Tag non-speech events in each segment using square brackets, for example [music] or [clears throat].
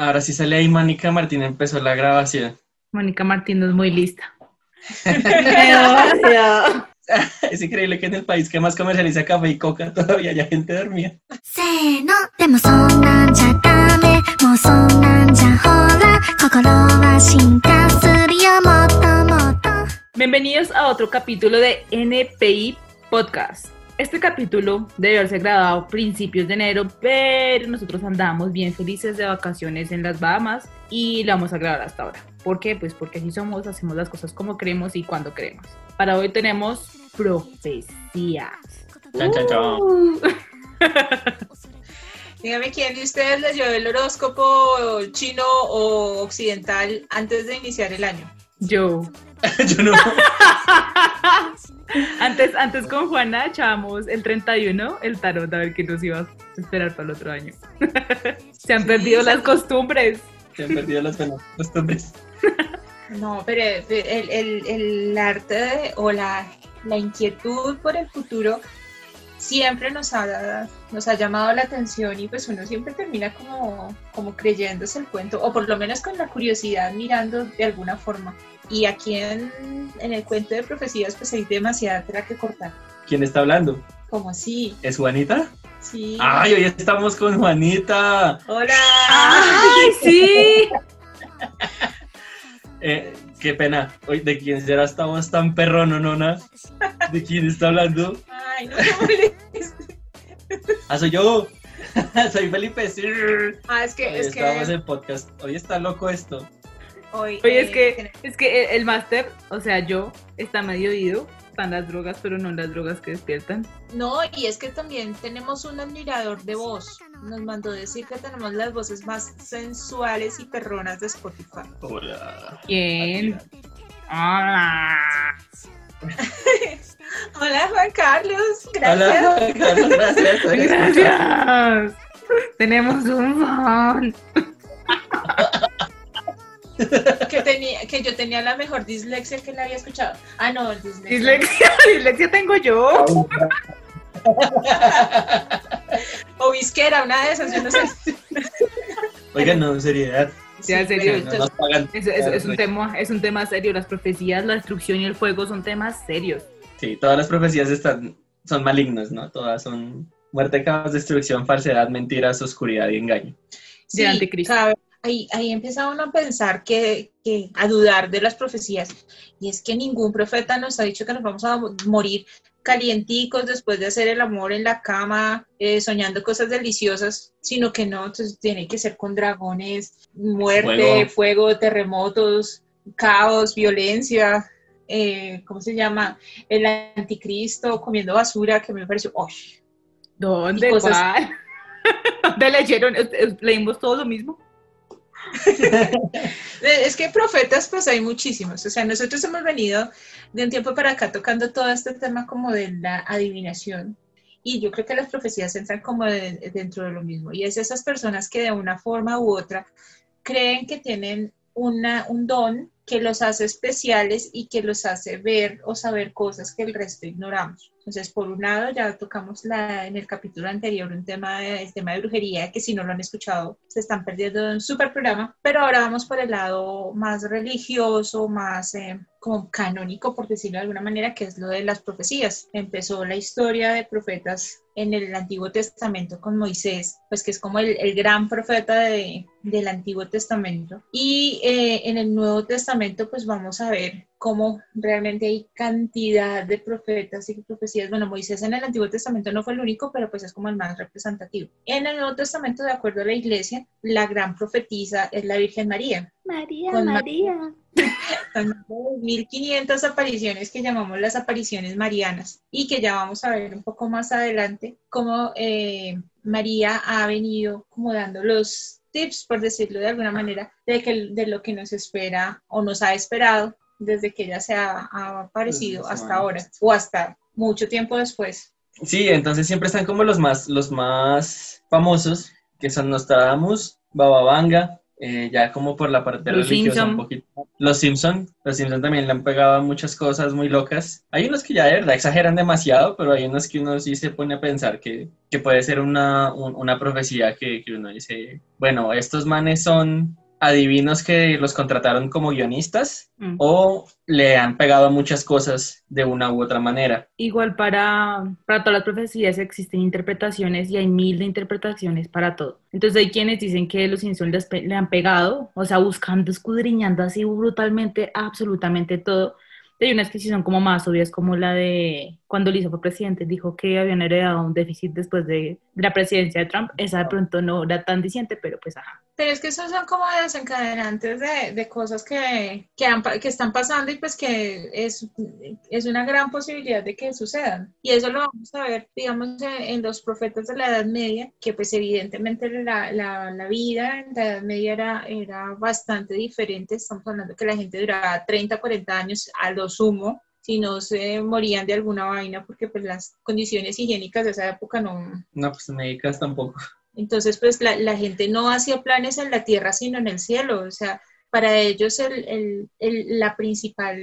Ahora sí sale ahí Mónica Martín, empezó la grabación. Mónica Martín es muy lista. [laughs] es increíble que en el país que más comercializa café y coca todavía haya gente dormida. Bienvenidos a otro capítulo de NPI Podcast. Este capítulo debe haberse grabado a principios de enero, pero nosotros andamos bien felices de vacaciones en las Bahamas y lo vamos a grabar hasta ahora. ¿Por qué? Pues porque así somos, hacemos las cosas como queremos y cuando queremos. Para hoy tenemos profecías. Chan, chan, chan. Uh. [laughs] Dígame quién de ustedes leyó el horóscopo chino o occidental antes de iniciar el año. Yo. [laughs] Yo no. [laughs] [laughs] Antes, antes con Juana echábamos el 31, el tarot, a ver qué nos iba a esperar para el otro año. [laughs] Se han Sí, perdido sí. las costumbres. Se han perdido las buenas costumbres. [laughs] No, pero el, el- el arte de- o la, la inquietud por el futuro siempre nos ha, nos ha llamado la atención y pues uno siempre termina como, como creyéndose el cuento, o por lo menos con la curiosidad mirando de alguna forma. Y aquí en, en el cuento de profecías pues hay demasiada tela que cortar. ¿Quién está hablando? Como así, ¿Es Juanita? sí. ¡Ay, hoy estamos con Juanita! Hola. ¡Ay, [laughs] sí! [laughs] Eh, qué pena. Hoy, ¿De quién será esta voz tan perrón, nona? ¿De quién está hablando? Ay, no. ¡Ah, soy yo! [laughs] soy Felipe. Sí. Ah, es que, Hoy es estamos que en podcast. Hoy está loco esto. hoy, Oye, es eh, que, es que el, el máster, o sea, yo, está medio ido. Están las drogas, pero no las drogas que despiertan. No, y es que también tenemos un admirador de voz. Nos mandó decir que tenemos las voces más sensuales y perronas de Spotify. Hola. ¿Quién? Hola. [laughs] Hola Juan Carlos, gracias. Hola, Carlos, gracias. por escuchar. Gracias. Tenemos un fan. Que, tenía, que yo tenía la mejor dislexia que la había escuchado. Ah, no, dislexia. Dislexia, [laughs] dislexia tengo yo. [laughs] O visquera, una de esas, yo no sé. Oigan, no, en seriedad. En serio, pero No pagan. Es, es- es un tema, es un tema serio. Las profecías, la destrucción y el fuego son temas serios. Sí, todas las profecías están, son malignas, ¿no? Todas son muerte, caos, destrucción, falsedad, mentiras, oscuridad y engaño. Sí, anticristo. cada- ahí, ahí empieza uno a pensar que, que, a dudar de las profecías. Y es que ningún profeta nos ha dicho que nos vamos a morir calienticos después de hacer el amor en la cama, eh, soñando cosas deliciosas, sino que no, entonces tiene que ser con dragones, muerte, fuego, terremotos, caos, violencia. eh, ¿Cómo se llama? El anticristo comiendo basura, que me pareció, ¡oh! ¿Dónde? Cosas- ¿Cuál? [laughs] ¿Dónde leyeron? ¿Es- es- ¿Leímos todo lo mismo? [laughs] Es que profetas, pues hay muchísimos. O sea, nosotros hemos venido de un tiempo para acá tocando todo este tema como de la adivinación. Y yo creo que las profecías entran como de- dentro de lo mismo. Y es esas personas que de una forma u otra creen que tienen una, un don que los hace especiales y que los hace ver o saber cosas que el resto ignoramos. Entonces, por un lado, ya tocamos la, en el capítulo anterior un tema, el tema de brujería, que si no lo han escuchado, se están perdiendo de un super programa, pero ahora vamos por el lado más religioso, más eh, como canónico, por decirlo de alguna manera, que es lo de las profecías. Empezó la historia de profetas en el Antiguo Testamento con Moisés, pues que es como el, gran profeta de- del Antiguo Testamento. Y eh, en el Nuevo Testamento, pues vamos a ver cómo realmente hay cantidad de profetas y profecías. Bueno, Moisés en el Antiguo Testamento no fue el único, pero pues es como el más representativo. En el Nuevo Testamento, de acuerdo a la iglesia, la gran profetisa es la Virgen María. María Con Ma- María Son más de 1500 apariciones que llamamos las apariciones marianas y que ya vamos a ver un poco más adelante cómo eh, María ha venido como dando los tips, por decirlo de alguna manera, de, que, de lo que nos espera o nos ha esperado desde que ella se ha, ha aparecido hasta ahora o hasta mucho tiempo después. Sí, entonces siempre están como los más, los más famosos, que son Nostradamus, Baba Vanga, eh, ya como por la parte Los religiosa Simpson. un poquito. Los Simpson, los Simpson también le han pegado a muchas cosas muy locas. Hay unos que ya de verdad exageran demasiado, pero hay unos que uno sí se pone a pensar que, que puede ser una, un- una profecía que, que uno dice, bueno, estos manes son adivinos que los contrataron como guionistas Mm. o le han pegado muchas cosas de una u otra manera. Igual para, para todas las profecías existen interpretaciones y hay mil de interpretaciones para todo. Entonces hay quienes dicen que los pe- le han pegado, o sea, buscando, escudriñando así brutalmente absolutamente todo. Hay unas que sí son como más obvias, como la de cuando Lisa fue presidente, dijo que habían heredado un déficit después de la presidencia de Trump. Esa de pronto no era tan diciente, pero pues ajá. Pero es que esos son como desencadenantes de, de cosas que, que, han que están pasando y pues que es, es una gran posibilidad de que sucedan. Y eso lo vamos a ver, digamos, en, en los profetas de la Edad Media, que pues evidentemente la, la, la vida en la Edad Media era, era bastante diferente. Estamos hablando que la gente duraba 30, 40 años a lo sumo si no se morían de alguna vaina porque pues las condiciones higiénicas de esa época no, No, pues médicas tampoco. entonces, pues la, la gente no hacía planes en la tierra, sino en el cielo. O sea, para ellos el- el- el- la principal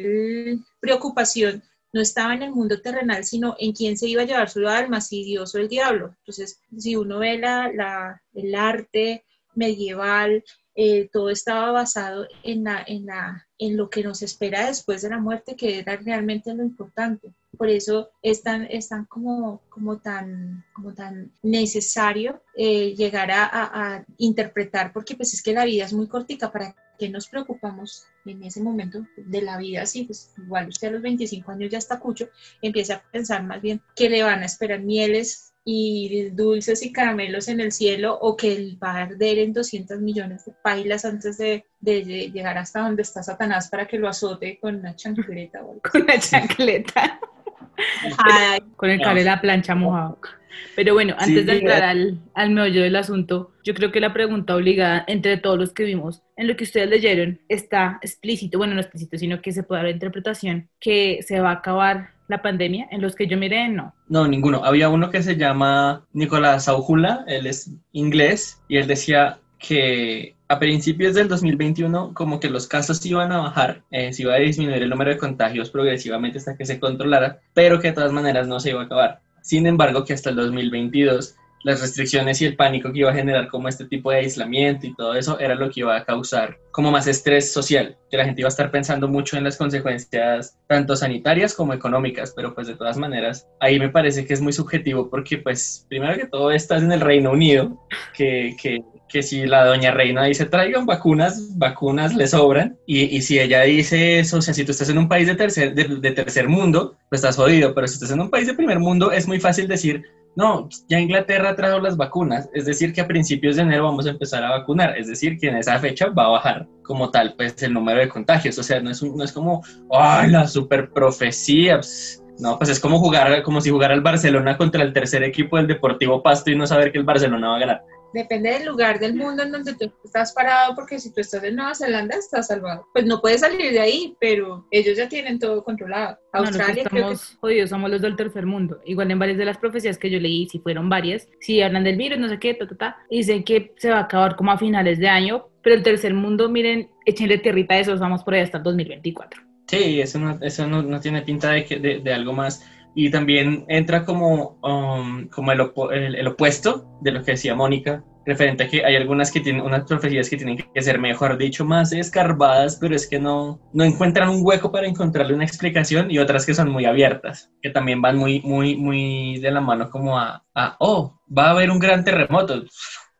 preocupación no estaba en el mundo terrenal, sino en quién se iba a llevar su alma, si Dios o el diablo. Entonces, si uno ve la, la- el arte medieval, eh, todo estaba basado en, lo que nos espera después de la muerte, que era realmente lo importante. Por eso es tan, necesario eh, llegar a, interpretar, porque pues es que la vida es muy cortica, ¿para qué nos preocupamos en ese momento de la vida? Así, pues igual usted a los 25 años ya está cucho, empieza a pensar más bien que le van a esperar mieles y dulces y caramelos en el cielo o que él va a arder en 200 millones de pailas antes de, de- de llegar hasta donde está Satanás para que lo azote con una chancleta o algo así. [laughs] Con la chancleta. Ay, con el cable de la plancha mojado. Pero bueno, Sí, antes de entrar eh. al, al meollo del asunto, yo creo que la pregunta obligada entre todos los que vimos en lo que ustedes leyeron está explícito, bueno, no explícito, sino que se puede dar la interpretación que se va a acabar la pandemia. En los que yo miré, no. No, ninguno. Había uno que se llama Nicolás Aujula, él es inglés, y él decía que a principios del 2021 como que los casos iban a bajar, eh, se iba a disminuir el número de contagios progresivamente hasta que se controlara, pero que de todas maneras no se iba a acabar. Sin embargo, que hasta el 2022 las restricciones y el pánico que iba a generar como este tipo de aislamiento y todo eso era lo que iba a causar como más estrés social, que la gente iba a estar pensando mucho en las consecuencias tanto sanitarias como económicas, pero pues de todas maneras ahí me parece que es muy subjetivo porque pues primero que todo estás en el Reino Unido, que, que, que si la doña reina dice traigan vacunas, vacunas le sobran, y, y si ella dice eso, o sea, si tú estás en un país de tercer, de, de tercer mundo, pues estás jodido, pero si estás en un país de primer mundo es muy fácil decir, no, ya Inglaterra trajo las vacunas, es decir, que a principios de enero vamos a empezar a vacunar, es decir, que en esa fecha va a bajar como tal, pues el número de contagios, o sea, no es, un- no es como, ay, la super profecía, pues, no, pues es como jugar, como si jugara el Barcelona contra el tercer equipo del Deportivo Pasto y no saber que el Barcelona va a ganar. Depende del lugar del mundo en donde tú estás parado, porque si tú estás en Nueva Zelanda, estás salvado. Pues no puedes salir de ahí, pero ellos ya tienen todo controlado. No, Australia creo que jodidos somos los del tercer mundo. Igual en varias de las profecías que yo leí, si fueron varias, si hablan del virus, no sé qué, ta, ta, ta, dicen que se va a acabar como a finales de año, pero el tercer mundo, miren, échenle tierrita a eso, vamos por ahí hasta el 2024. Sí, eso no, eso no, no tiene pinta de, que- de, de algo más. Y también entra como, um, como el, opo- el- el opuesto de lo que decía Mónica, referente a que hay algunas que tienen, unas profecías que tienen que ser, mejor dicho, más escarbadas, pero es que no, no encuentran un hueco para encontrarle una explicación y otras que son muy abiertas, que también van muy, muy, muy de la mano como a, a oh, va a haber un gran terremoto.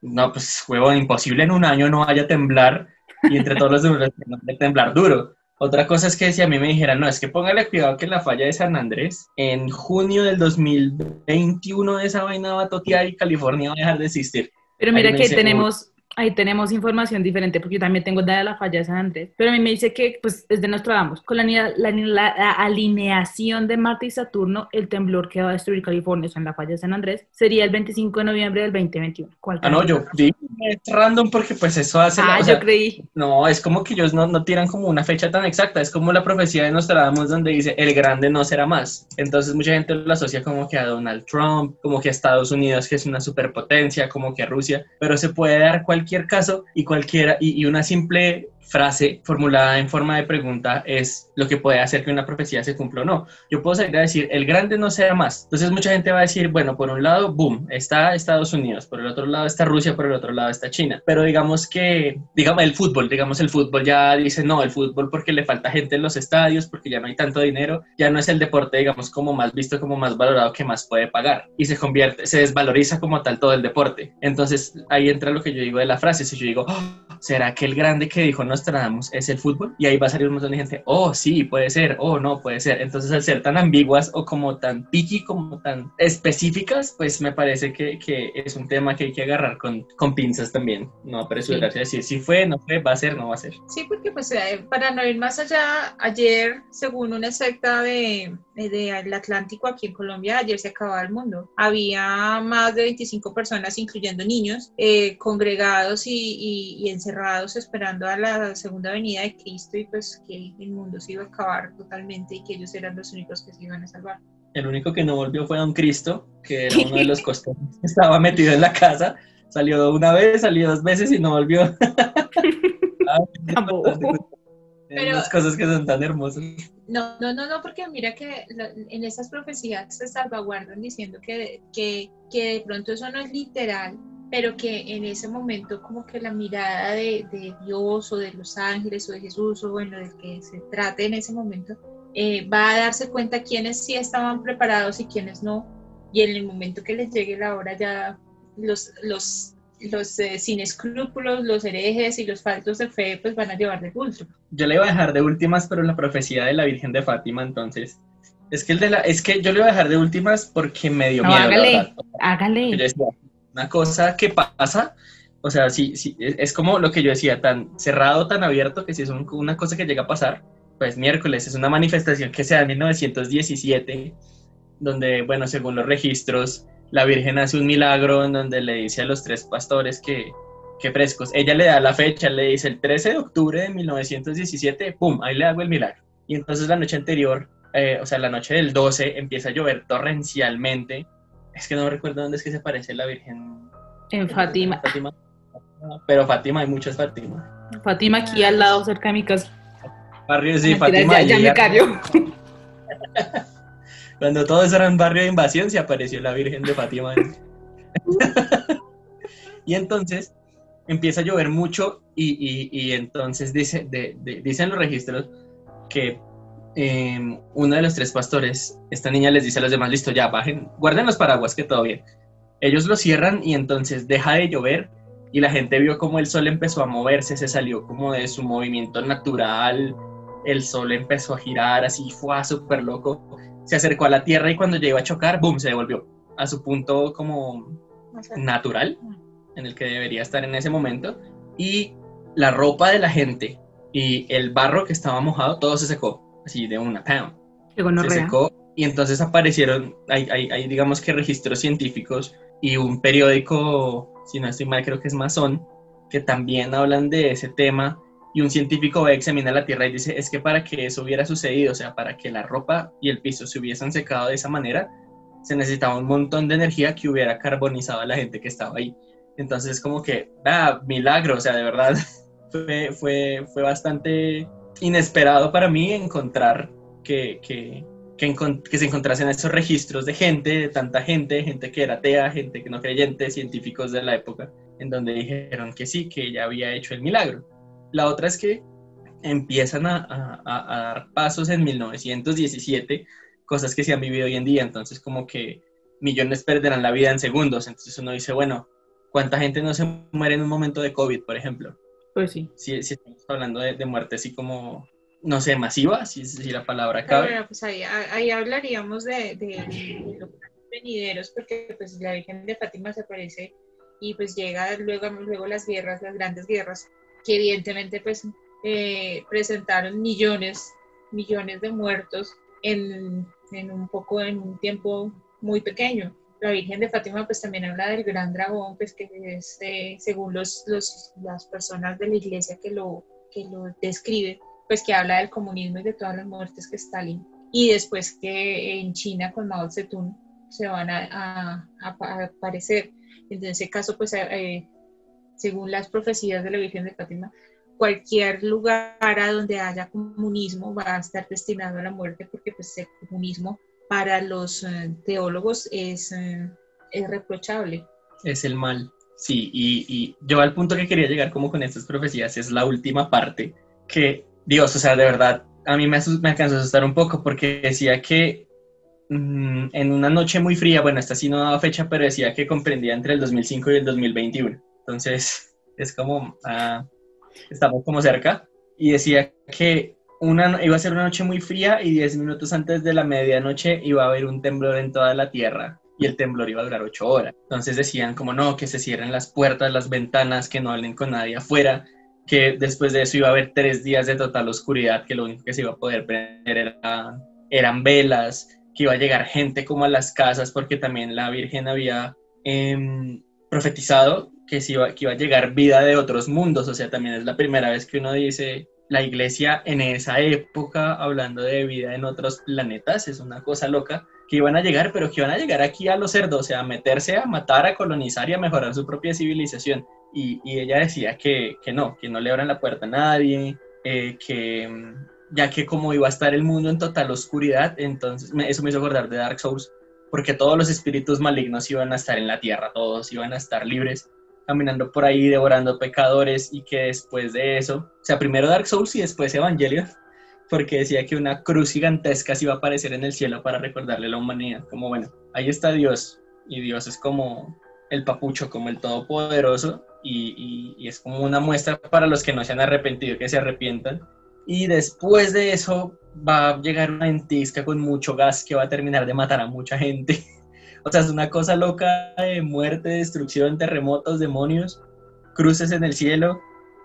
No, pues, huevo, imposible en un año no vaya a temblar y entre todos los [laughs] a temblar duro. Otra cosa es que si a mí me dijeran, no, es que póngale cuidado que la falla de San Andrés, en junio del 2021 esa vaina va a totear y California va a dejar de existir. Pero mira que tenemos, ahí tenemos información diferente, porque yo también tengo la de la falla de San Andrés, pero a mí me dice que, pues, es de Nostradamus, con la, la, la- la alineación de Marte y Saturno, el temblor que va a destruir California, o sea, en la falla de San Andrés, sería el 25 de noviembre del 2021. ¿Cuál Ah, no, yo di es random porque pues eso hace... la- Ah, sea, yo creí. No, es como que ellos no, no tiran como una fecha tan exacta, es como la profecía de Nostradamus donde dice el grande no será más. Entonces mucha gente lo asocia como que a Donald Trump, como que a Estados Unidos que es una superpotencia, como que a Rusia, pero se puede dar cualquier cualquier caso y cualquiera, y, y una simple frase formulada en forma de pregunta es lo que puede hacer que una profecía se cumpla o no. Yo puedo salir a decir, el grande no sea más. Entonces mucha gente va a decir, bueno, por un lado, boom, está Estados Unidos, por el otro lado está Rusia, por el otro lado está China. Pero digamos que, digamos, el fútbol, digamos, el fútbol ya dice, no, el fútbol porque le falta gente en los estadios, porque ya no hay tanto dinero, ya no es el deporte, digamos, como más visto, como más valorado, que más puede pagar. Y se convierte, se desvaloriza como tal todo el deporte. Entonces ahí entra lo que yo digo de la frase. Si yo digo, "Oh, ¿será que el grande que dijo Nostradamus es el fútbol? Y ahí va a salir un montón de gente, oh, sí, puede ser, oh, no, puede ser. Entonces, al ser tan ambiguas o como tan picky, como tan específicas, pues me parece que, que es un tema que hay que agarrar con, con pinzas también. No apresurarse a decir si fue, no fue, va a ser, no va a ser. Sí, porque pues eh, para no ir más allá, ayer, según una secta de, del Atlántico aquí en Colombia, ayer se acababa el mundo. Había más de 25 personas, incluyendo niños, eh, congregados y, y- y encerrados esperando a la segunda venida de Cristo y pues que el mundo se iba a acabar totalmente y que ellos eran los únicos que se iban a salvar. El único que no volvió fue Don Cristo, que era uno de los [laughs] costeños que estaba metido en la casa. Salió una vez, salió dos veces y no volvió. [laughs] Hay [laughs] unas cosas que son tan hermosas. No, no, no, no, porque mira que la- en esas profecías se salvaguardan diciendo que, que, que de pronto eso no es literal, pero que en ese momento como que la mirada de, de Dios o de los ángeles o de Jesús o bueno, del que se trate en ese momento, eh, va a darse cuenta quiénes sí estaban preparados y quiénes no. Y en el momento que les llegue la hora ya los, los, los eh, sin escrúpulos, los herejes y los faltos de fe pues van a llevar de bulto. Yo le iba a dejar de últimas, pero la profecía de la Virgen de Fátima, entonces. Es que, el de la, es que yo le iba a dejar de últimas porque me dio No, miedo. la hágale. Yo Hágale. decía, una cosa que pasa, o sea, sí, sí, es es como lo que yo decía, tan cerrado, tan abierto, que si es un- una cosa que llega a pasar, pues miércoles es una manifestación que se da en 1917, donde, bueno, según los registros, la Virgen hace un milagro en donde le dice a los tres pastores que, que frescos, ella le da la fecha, le dice el 13 de octubre de 1917, ¡pum!, ahí le hago el milagro. Y entonces la noche anterior, eh, o sea, la noche del 12, empieza a llover torrencialmente. Es que no recuerdo dónde es que se parece la Virgen. En Fátima. Fátima. Pero Fátima, hay muchas Fátima. Fátima aquí al lado, cerca de mi casa. Barrio, sí, Mentira, Fátima. ya, ya me cayó. [laughs] Cuando todos eran barrio de invasión, se apareció la Virgen de Fátima. [laughs] y entonces empieza a llover mucho y, y- y entonces dice, de- de- dicen los registros que eh, uno de los tres pastores, esta niña les dice a los demás, listo, ya bajen, guarden los paraguas, que todo bien. Ellos lo cierran y entonces deja de llover y la gente vio como el sol empezó a moverse, se salió como de su movimiento natural, el sol empezó a girar así, fue súper loco se acercó a la Tierra y cuando iba a chocar, ¡boom!, se devolvió a su punto como natural en el que debería estar en ese momento. Y la ropa de la gente y el barro que estaba mojado, todo se secó, así de una, ¡pam! Se secó y entonces aparecieron, hay, hay, hay, digamos que registros científicos y un periódico, si no estoy mal, creo que es Masón, que también hablan de ese tema y un científico va, examina la Tierra y dice, es que para que eso hubiera sucedido, o sea, para que la ropa y el piso se hubiesen secado de esa manera, se necesitaba un montón de energía que hubiera carbonizado a la gente que estaba ahí. Entonces, como que, ah, milagro, o sea, de verdad, [laughs] fue, fue, fue bastante inesperado para mí encontrar que, que, que, se encontrasen esos registros de gente, de tanta gente, gente que era atea, gente que no creyente, científicos de la época, en donde dijeron que sí, que ella había hecho el milagro. La otra es que empiezan a- a- a dar pasos en 1917, cosas que se han vivido hoy en día, entonces como que millones perderán la vida en segundos, entonces uno dice, bueno, ¿cuánta gente no se muere en un momento de COVID, por ejemplo? Pues sí. Si, si estamos hablando de, de muerte así como, no sé, masiva, si, si la palabra cabe. bueno, pues ahí, ahí hablaríamos de, de, de los venideros, porque pues la Virgen de Fátima se aparece y pues llega luego, luego las guerras, las grandes guerras, que evidentemente pues eh, presentaron millones, millones de muertos en, en un poco, en un tiempo muy pequeño. La Virgen de Fátima pues también habla del gran dragón, pues que es, eh, según los, los, las personas de la iglesia que lo, que lo describen, pues que habla del comunismo y de todas las muertes que Stalin. Y después que en China con Mao Zedong se van a, aparecer. En ese caso, pues eh, según las profecías de la Virgen de Fátima, cualquier lugar a donde haya comunismo va a estar destinado a la muerte porque pues el comunismo para los eh, teólogos es, eh, es reprochable. Es el mal. Sí, y, y yo al punto que quería llegar como con estas profecías es la última parte que, Dios, o sea, de verdad, a mí me, me alcanzó a asustar un poco porque decía que mm, en una noche muy fría, bueno, esta sí no daba fecha, pero decía que comprendía entre el 2005 y el 2021. Entonces, es como, ah, estamos como cerca. Y decía que una, iba a ser una noche muy fría y 10 minutos antes de la medianoche iba a haber un temblor en toda la tierra y el temblor iba a durar 8 horas. Entonces decían como no, que se cierren las puertas, las ventanas, que no hablen con nadie afuera, que después de eso iba a haber tres días de total oscuridad, que lo único que se iba a poder prender era- eran velas, que iba a llegar gente como a las casas, porque también la Virgen había em, profetizado que, iba, que iba a llegar vida de otros mundos, o sea, también es la primera vez que uno dice la iglesia en esa época hablando de vida en otros planetas, es una cosa loca, que iban a llegar, pero que iban a llegar aquí a los cerdos, o sea, a meterse a matar, a colonizar y a mejorar su propia civilización. Y, y ella decía que, que no, que no le abran la puerta a nadie, eh, que ya que como iba a estar el mundo en total oscuridad, entonces eso me hizo acordar de Dark Souls, porque todos los espíritus malignos iban a estar en la tierra, todos iban a estar libres, caminando por ahí, devorando pecadores, y que después de eso, o sea, primero Dark Souls y después Evangelion, porque decía que una cruz gigantesca se iba a aparecer en el cielo para recordarle a la humanidad, como bueno, ahí está Dios, y Dios es como el papucho, como el todopoderoso, y, y- es como una muestra para los que no se han arrepentido, que se arrepientan. Y después de eso va a llegar una ventisca con mucho gas que va a terminar de matar a mucha gente. [laughs] O sea, es una cosa loca de muerte, destrucción, terremotos, demonios, cruces en el cielo.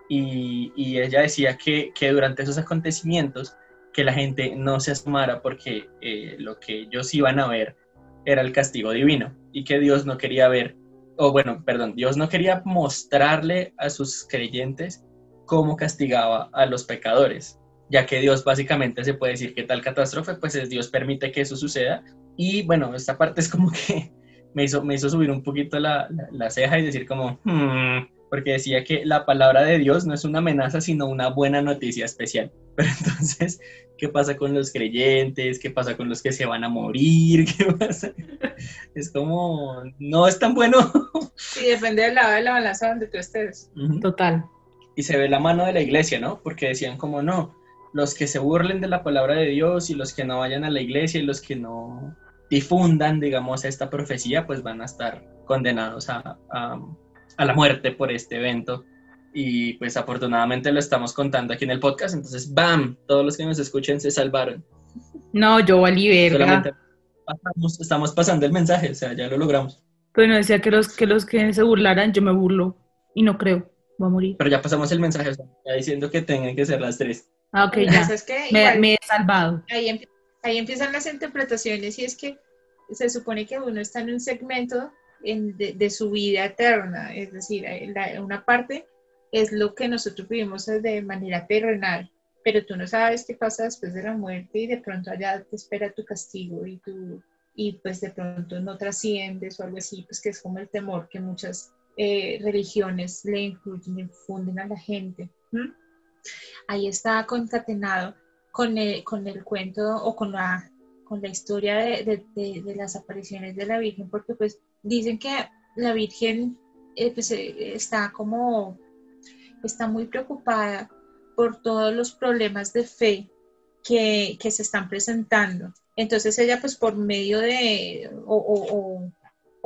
Y, y ella decía que, que durante esos acontecimientos que la gente no se asomara porque eh, lo que ellos iban a ver era el castigo divino y que Dios no quería ver, o bueno, perdón, Dios no quería mostrarle a sus creyentes cómo castigaba a los pecadores, ya que Dios básicamente se puede decir que tal catástrofe, pues es Dios permite que eso suceda. Y bueno, esta parte es como que [laughs] me hizo, me hizo subir un poquito la, la, la ceja y decir como, "Hmm", porque decía que la palabra de Dios no es una amenaza, sino una buena noticia especial. [laughs] Pero entonces, ¿qué pasa con los creyentes? ¿Qué pasa con los que se van a morir? [laughs] ¿Qué pasa? Es como, no es tan bueno. Y depende del lado de la balanza donde tú estés. Total. y se ve la mano de la iglesia, ¿no? Porque decían como no, los que se burlen de la palabra de Dios y los que no vayan a la iglesia y los que no difundan, digamos, esta profecía, pues van a estar condenados a, a, a la muerte por este evento. Y pues afortunadamente lo estamos contando aquí en el podcast, entonces, ¡bam! Todos los que nos escuchen se salvaron. No, yo valí verga. Solamente pasamos- estamos pasando el mensaje, o sea, ya lo logramos. Pero no decía que los, que los que se burlaran, yo me burlo. Y no creo. Voy a morir. Pero ya pasamos el mensaje, o sea, ya diciendo que tengan que ser las tres. Ah, ok, ya. pasa es que Me, igual- me he salvado. ahí, empie- ahí empiezan las interpretaciones y es que se supone que uno está en un segmento en- de, su vida eterna, es decir, eh, una parte es lo que nosotros vivimos de manera terrenal, pero tú no sabes qué pasa después de la muerte y de pronto allá te espera tu castigo y tú y pues de pronto no trasciendes o algo así, pues que es como el temor que muchas eh, religiones le incluyen, infunden a la gente. Ahí está concatenado con el, con el cuento o con la, con la historia de, de- las apariciones de la Virgen, porque pues dicen que la Virgen eh, pues, eh, está como, está muy preocupada por todos los problemas de fe que, que se están presentando. Entonces ella pues por medio de, o, o- o-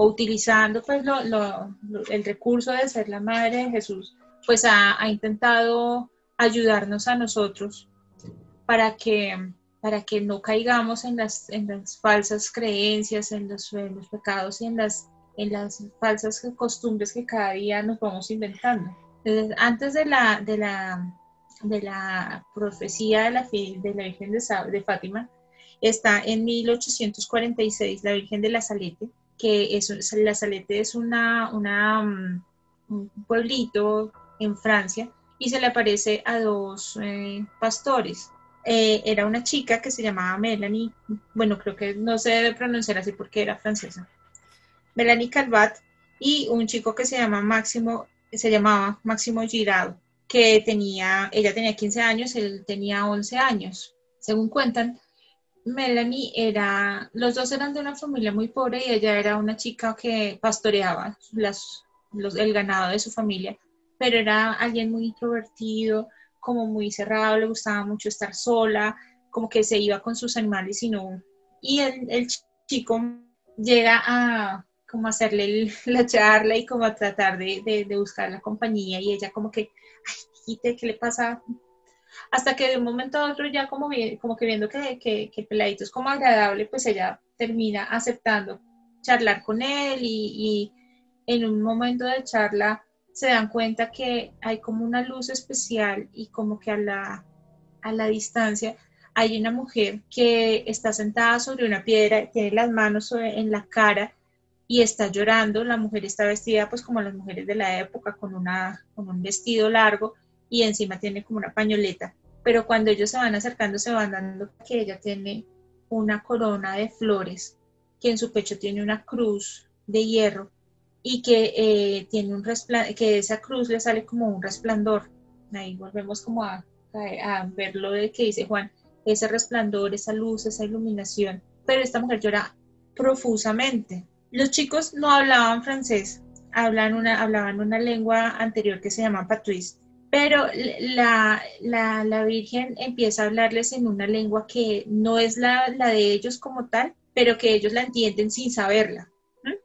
utilizando pues lo- lo- el recurso de ser la madre de Jesús, pues ha, ha intentado ayudarnos a nosotros para que, para que no caigamos en las, en las falsas creencias, en los, en los pecados y en las, en las falsas costumbres que cada día nos vamos inventando. Antes de la, de la, de la profecía de la, de la Virgen de, Fátima, está en 1846 la Virgen de la Salete, que es, la Salete es una, un pueblito en Francia y se le aparece a dos eh, pastores. Eh, era una chica que se llamaba Melanie, bueno, creo que no se debe pronunciar así porque era francesa. Melanie Calvat y un chico que se llama Máximo se llamaba Máximo Girado, que tenía, ella tenía 15 años, él tenía 11 años. Según cuentan, Melanie era, los dos eran de una familia muy pobre y ella era una chica que pastoreaba las, el ganado de su familia, pero era alguien muy introvertido, como muy cerrado, le gustaba mucho estar sola, como que se iba con sus animales y no. Y el, chico llega a como hacerle [laughs] la charla y como a tratar de, de, buscar la compañía y ella como que, ay, ¿qué le pasa? Hasta que de un momento a otro ya como, como que viendo que, que, que, el peladito es como agradable, pues ella termina aceptando charlar con él y, y en un momento de charla se dan cuenta que hay como una luz especial y como que a la, a la distancia hay una mujer que está sentada sobre una piedra, tiene las manos en la cara y está llorando. La mujer está vestida pues como las mujeres de la época, con, una, con un vestido largo y encima tiene como una pañoleta. Pero cuando ellos se van acercando se van dando que ella tiene una corona de flores, que en su pecho tiene una cruz de hierro y que eh, tiene un que esa cruz le sale como un resplandor. Ahí volvemos como a, a, ver lo de que dice Juan, ese resplandor, esa luz, esa iluminación. Pero esta mujer llora profusamente. Los chicos no hablaban francés, hablaban una, hablaban una lengua anterior que se llama patuís, pero la, la, la, Virgen empieza a hablarles en una lengua que no es la, la de ellos como tal, pero que ellos la entienden sin saberla.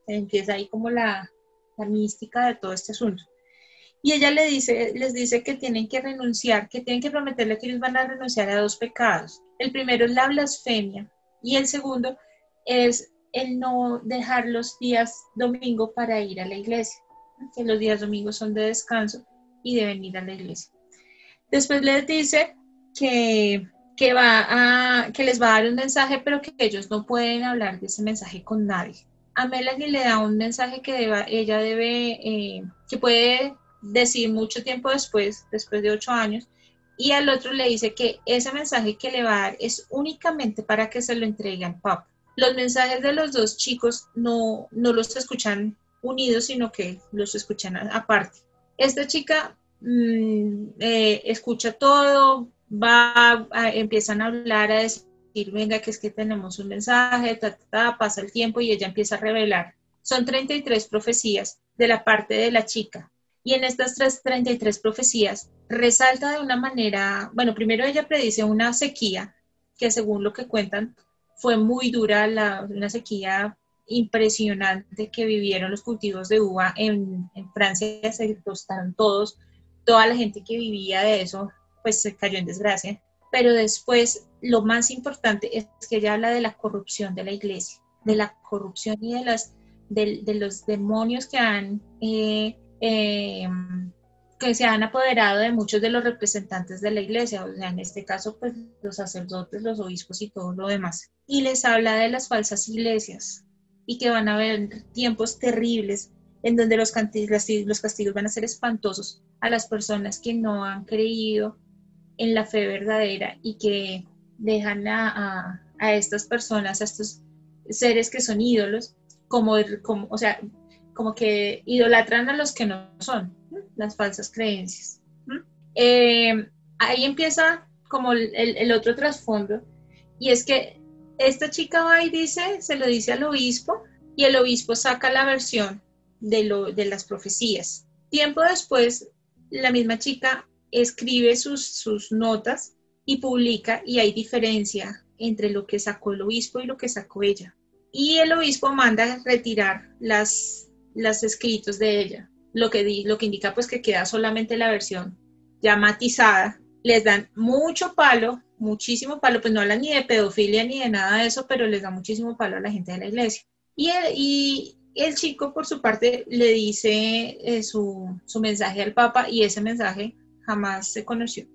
Empieza ahí como la, la mística de todo este asunto. Y ella dice, les dice que tienen que renunciar, que tienen que prometerle que ellos van a renunciar a dos pecados. El primero es la blasfemia y el segundo es el no dejar los días domingo para ir a la iglesia, que los días domingos son de descanso y deben ir a la iglesia. Después les dice que, que, va a, que les va a dar un mensaje, pero que ellos no pueden hablar de ese mensaje con nadie. A Melanie le da un mensaje que ella debe, eh, que puede decir mucho tiempo después, después de ocho años, y al otro le dice que ese mensaje que le va a dar es únicamente para que se lo entregue al. Los mensajes de los dos chicos no, no los escuchan unidos, sino que los escuchan aparte. Esta chica mm, eh, escucha todo, va, empiezan a hablar, a decir, venga, que es que tenemos un mensaje, pasa el tiempo y ella empieza a revelar. Son 33 profecías de la parte de la chica. Y en estas 33 profecías resalta de una manera, bueno, primero ella predice una sequía que según lo que cuentan fue muy dura, la, una sequía impresionante que vivieron los cultivos de uva en, en Francia, se tostaron todos, toda la gente que vivía de eso pues se cayó en desgracia. Pero después lo más importante es que ella habla de la corrupción de la iglesia, de la corrupción y de, los demonios eh, eh, que se han apoderado de muchos de los representantes de la iglesia, o sea, en este caso, pues los sacerdotes, los obispos y todo lo demás. Y les habla de las falsas iglesias y que van a haber tiempos terribles en donde los castigos van a ser espantosos a las personas que no han creído en la fe verdadera y que dejan a, a, estas personas, a estos seres que son ídolos, como, como, o sea, como que idolatran a los que no son, las falsas creencias. Eh, ahí empieza como el, otro trasfondo, y es que esta chica va y dice, se lo dice al obispo, y el obispo saca la versión de, lo, de las profecías. Tiempo después, la misma chica escribe sus, sus notas y publica, y hay diferencia entre lo que sacó el obispo y lo que sacó ella. Y el obispo manda retirar las, los escritos de ella, lo que, lo que indica pues que queda solamente la versión ya matizada. Les dan mucho palo, muchísimo palo, pues no hablan ni de pedofilia ni de nada de eso, pero les da muchísimo palo a la gente de la iglesia. Y el, y el chico, por su parte, le dice eh, su, su, mensaje al Papa y ese mensaje jamás se conoció.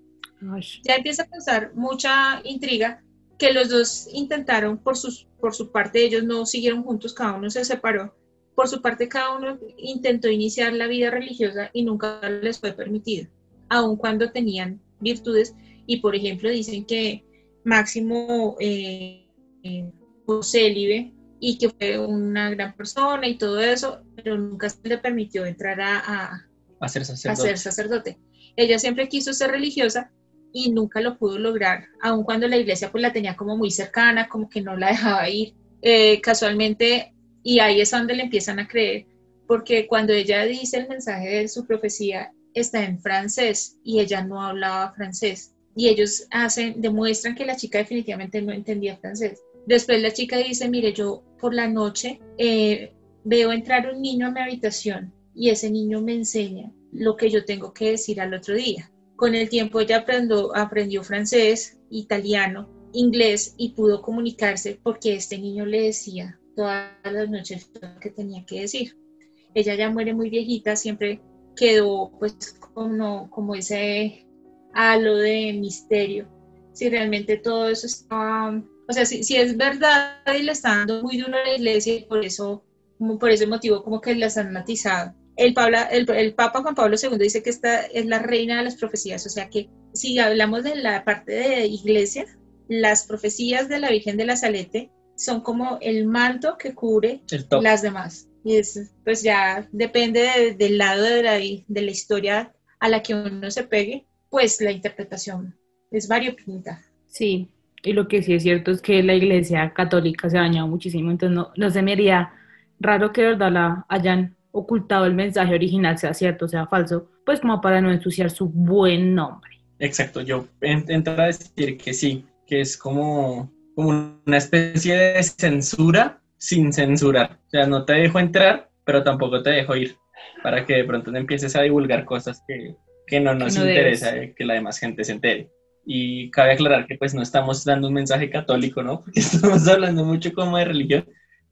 Ya empieza a pasar mucha intriga que los dos intentaron por, sus, por su parte, ellos no siguieron juntos, cada uno se separó por su parte, cada uno intentó iniciar la vida religiosa y nunca les fue permitido, aun cuando tenían virtudes. Y, por ejemplo, dicen que Máximo eh, eh, fue célibe y que fue una gran persona y todo eso, pero nunca se le permitió entrar a, a ser a sacerdote. ser sacerdote. Ella siempre quiso ser religiosa y nunca lo pudo lograr, aun cuando la iglesia pues la tenía como muy cercana, como que no la dejaba ir. Eh, casualmente, y ahí es donde le empiezan a creer, porque cuando ella dice el mensaje de su profecía está en francés y ella no hablaba francés. Y ellos hacen, demuestran que la chica definitivamente no entendía francés. Después la chica dice, mire, yo por la noche eh, veo entrar un niño a mi habitación y ese niño me enseña lo que yo tengo que decir al otro día. Con el tiempo ella aprendió, aprendió francés, italiano, inglés y pudo comunicarse porque este niño le decía todas las noches lo que tenía que decir. Ella ya muere muy viejita, siempre quedó pues como, como ese halo de misterio. Si realmente todo eso estaba, o sea, si, si es verdad y le está dando muy duro a la iglesia y por eso, como por ese motivo como que la han matizado. El, Pabla, el, el Papa Juan Pablo II dice que esta es la reina de las profecías, o sea que si hablamos de la parte de iglesia, las profecías de la Virgen de la Salete son como el manto que cubre las demás. Y es, pues ya depende de- del lado de la, de la historia a la que uno se pegue, pues la interpretación es variopinta. Sí, y lo que sí es cierto es que la iglesia católica se ha dañado muchísimo, entonces no, no se me haría raro que de verdad la hayan ocultado el mensaje original, sea cierto, sea falso, pues como para no ensuciar su buen nombre. Exacto, yo en- entro a decir que sí, que es como, como una especie de censura sin censurar. O sea, no te dejo entrar, pero tampoco te dejo ir, para que de pronto no empieces a divulgar cosas que, que no nos no debes. interesa eh, que la demás gente se entere. Y cabe aclarar que pues no estamos dando un mensaje católico, ¿no? [laughs] Porque estamos hablando mucho como de religión.